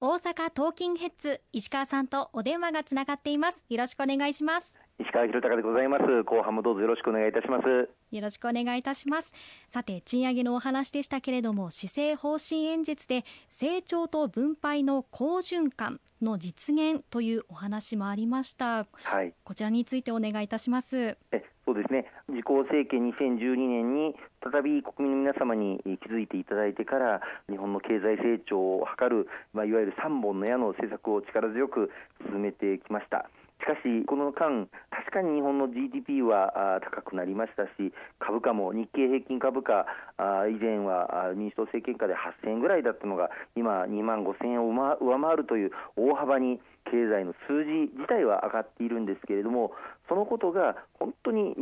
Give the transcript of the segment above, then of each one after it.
大阪トーキンヘッズ石川さんとお電話がつながっています。よろしくお願いします。石川博隆でございます。後半もどうぞよろしくお願いいたします。よろしくお願いいたします。さて賃上げのお話でしたけれども施政方針演説で成長と分配の好循環の実現というお話もありました。はい。こちらについてお願いいたします。えそうですね。自公政権2012年に再び国民の皆様に気づいていただいてから日本の経済成長を図る、まあ、いわゆる3本の矢の政策を力強く進めてきました。かし、この間、確かに日本の GDP は高くなりましたし、株価も日経平均株価、以前は民主党政権下で8000円ぐらいだったのが、今、2万5000円を上回るという大幅に経済の数字自体は上がっているんですけれども、そのことが本当に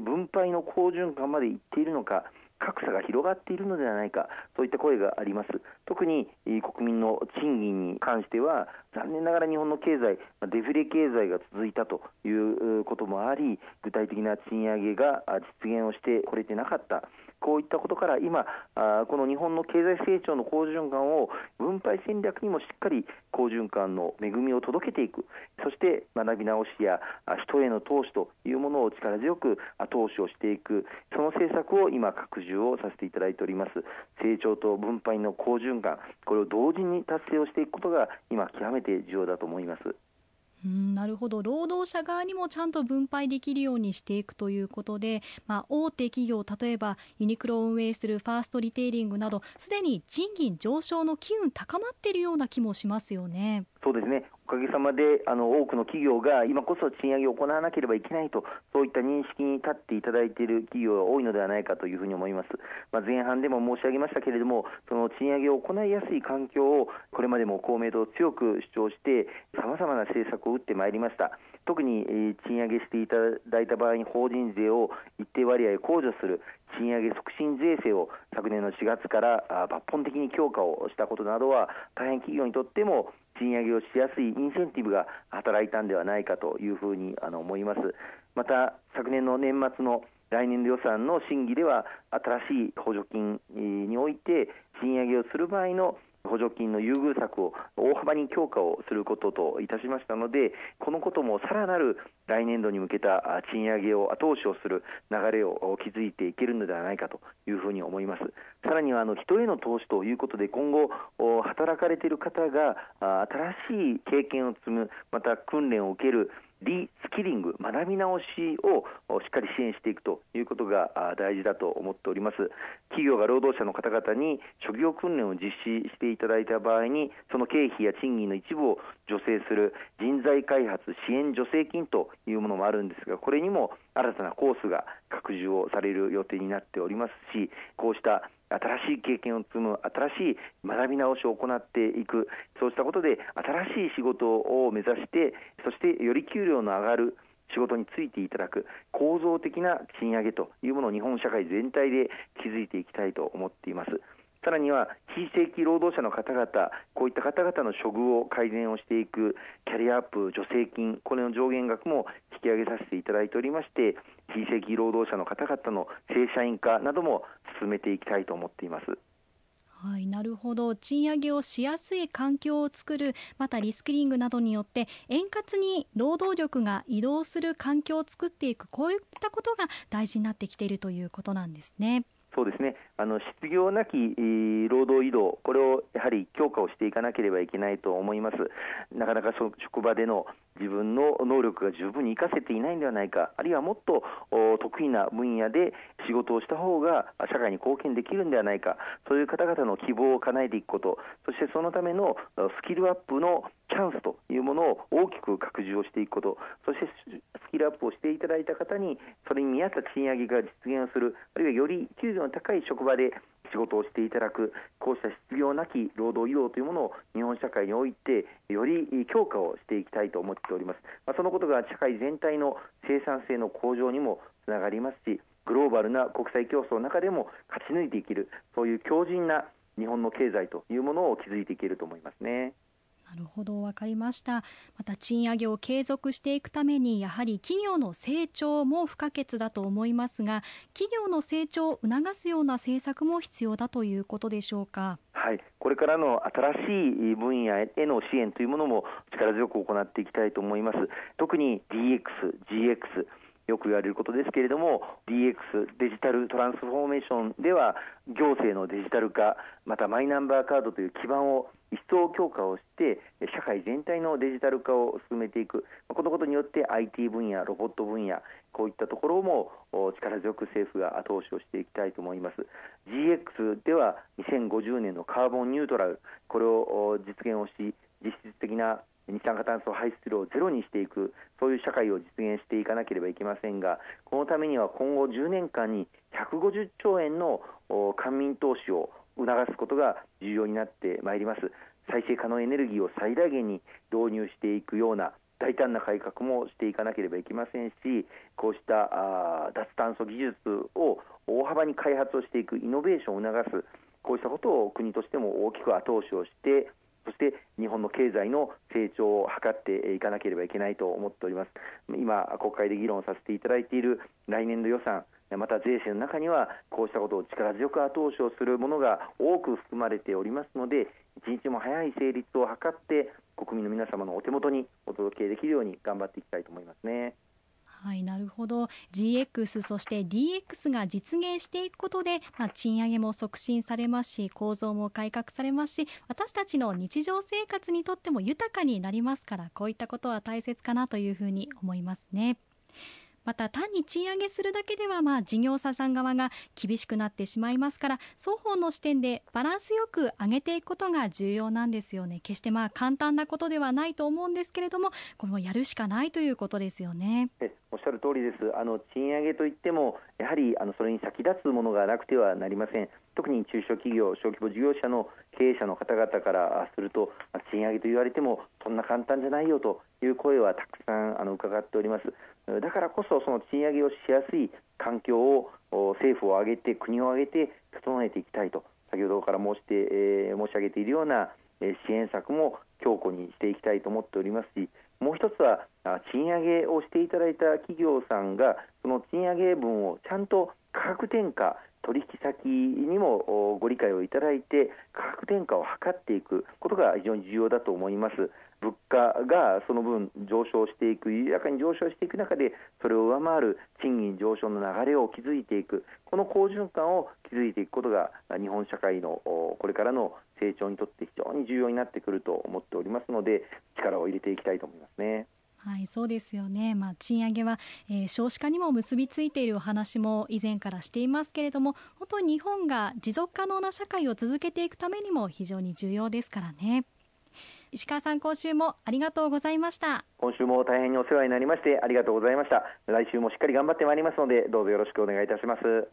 分配の好循環までいっているのか、格差が広がっているのではないか、そういった声があります。特に国民の賃金に関しては、残念ながら日本の経済、デフレ経済が続いたということもあり、具体的な賃上げが実現をしてこれてなかった。こういったことから今、あこの日本の経済成長の好循環を分配戦略にもしっかり好循環の恵みを届けていく、そして学び直しや人への投資というものを力強く後押しをしていく、その政策を今、拡充をさせていただいております。成長と分配の好循環、これを同時に達成をしていくことが今、極めて重要だと思います。うんなるほど労働者側にもちゃんと分配できるようにしていくということで、まあ、大手企業例えばユニクロを運営するファーストリテイリングなどすでに賃金上昇の機運高まっているような気もしますよね。そうですね。おかげさまであの多くの企業が今こそ賃上げを行わなければいけないとそういった認識に立っていただいている企業が多いのではないかというふうに思います、まあ、前半でも申し上げましたけれどもその賃上げを行いやすい環境をこれまでも公明党強く主張してさまざまな政策を打ってまいりました。特に、え賃上げしていただいた場合に法人税を一定割合控除する賃上げ促進税制を昨年の4月から抜本的に強化をしたことなどは大変企業にとっても賃上げをしやすいインセンティブが働いたんではないかというふうにあの思います。また昨年の年末の来年度予算の審議では新しい補助金において賃上げをする場合の補助金の優遇策を大幅に強化をすることといたしましたのでこのこともさらなる来年度に向けた賃上げを後押しをする流れを築いていけるのではないかというふうに思います。さらにはあの人への投資ということで今後働かれている方が新しい経験を積むまた訓練を受けるリスキリング、学び直しをしっかり支援していくということが大事だと思っております。企業が労働者の方々に職業訓練を実施していただいた場合に、その経費や賃金の一部を助成する人材開発支援助成金というものもあるんですが、これにも新たなコースが拡充をされる予定になっておりますし、こうした新しい経験を積む、新しい学び直しを行っていく、そうしたことで新しい仕事を目指して、そしてより給料の上がる仕事についていただく構造的な賃上げというものを日本社会全体で築いていきたいと思っています。さらには非正規労働者の方々、こういった方々の処遇を改善をしていくキャリアアップ助成金、これの上限額も引き上げさせていただいておりまして、非正規労働者の方々の正社員化なども進めていきたいと思っています。はい、なるほど賃上げをしやすい環境を作るまたリスキリングなどによって円滑に労働力が移動する環境を作っていくこういったことが大事になってきているということなんですね。そうですねあの失業なき労働移動、これをやはり強化をしていかなければいけないと思います。なかなか職場での自分の能力が十分に生かせていないのではないか、あるいはもっと得意な分野で仕事をした方が社会に貢献できるのではないか、そういう方々の希望を叶えていくこと、そしてそのためのスキルアップのチャンスというものを大きく拡充をしていくこと、そしてスキルアップをしていただいた方に、それに見合った賃上げが実現する、あるいはより給料の高い職場で仕事をしていただく、こうした失業なき労働移動というものを日本社会において、より強化をしていきたいと思っております。まあ、そのことが社会全体の生産性の向上にもつながりますし、グローバルな国際競争の中でも勝ち抜いていける、そういう強靭な日本の経済というものを築いていけると思いますね。なるほど分かりました。また賃上げを継続していくためにやはり企業の成長も不可欠だと思いますが企業の成長を促すような政策も必要だということでしょうか？はい、これからの新しい分野への支援というものも力強く行っていきたいと思います。特に DX、GX よく言われることですけれども DX デジタルトランスフォーメーションでは行政のデジタル化またマイナンバーカードという基盤を層強化をして社会全体のデジタル化を進めていく。このことによって IT 分野ロボット分野こういったところも力強く政府が後押しをしていきたいと思います。GX では2050年のカーボンニュートラルこれを実現をし実質的な二酸化炭素排出量をゼロにしていくそういう社会を実現していかなければいけませんがこのためには今後10年間に150兆円の官民投資を促すことが重要になってまいります。再生可能エネルギーを最大限に導入していくような大胆な改革もしていかなければいけませんしこうしたあ脱炭素技術を大幅に開発をしていくイノベーションを促すこうしたことを国としても大きく後押しをしてそして日本の経済の成長を図っていかなければいけないと思っております。今国会で議論させていただいている来年度予算また税制の中にはこうしたことを力強く後押しをするものが多く含まれておりますので一日も早い成立を図って国民の皆様のお手元にお届けできるように頑張っていきたいと思いますね。はい、なるほど GX そして DX が実現していくことで、まあ、賃上げも促進されますし構造も改革されますし私たちの日常生活にとっても豊かになりますからこういったことは大切かなというふうに思いますね。また単に賃上げするだけではまあ事業者さん側が厳しくなってしまいますから双方の視点でバランスよく上げていくことが重要なんですよね。決してまあ簡単なことではないと思うんですけれどもこれもやるしかないということですよね。おっしゃる通りです。あの賃上げといってもやはりあのそれに先立つものがなくてはなりません。特に中小企業小規模事業者の経営者の方々からすると賃上げと言われてもそんな簡単じゃないよという声はたくさんあの伺っております。だからこそその賃上げをしやすい環境を政府を挙げて国を挙げて整えていきたいと先ほどから申して、えー、申し上げているような支援策も強固にしていきたいと思っておりますしもう一つは賃上げをしていただいた企業さんがその賃上げ分をちゃんと価格転嫁取引先にもご理解をいただいて価格転嫁を図っていくことが非常に重要だと思います。物価がその分上昇していく緩やかに上昇していく中でそれを上回る賃金上昇の流れを築いていくこの好循環を築いていくことが日本社会のこれからの成長にとって非常に重要になってくると思っておりますので力を入れていきたいと思いますね。はい、そうですよね。まあ、賃上げは、えー、少子化にも結びついているお話も以前からしていますけれども、本当に日本が持続可能な社会を続けていくためにも非常に重要ですからね。石川さん今週もありがとうございました今週も大変にお世話になりましてありがとうございました来週もしっかり頑張ってまいりますのでどうぞよろしくお願いいたします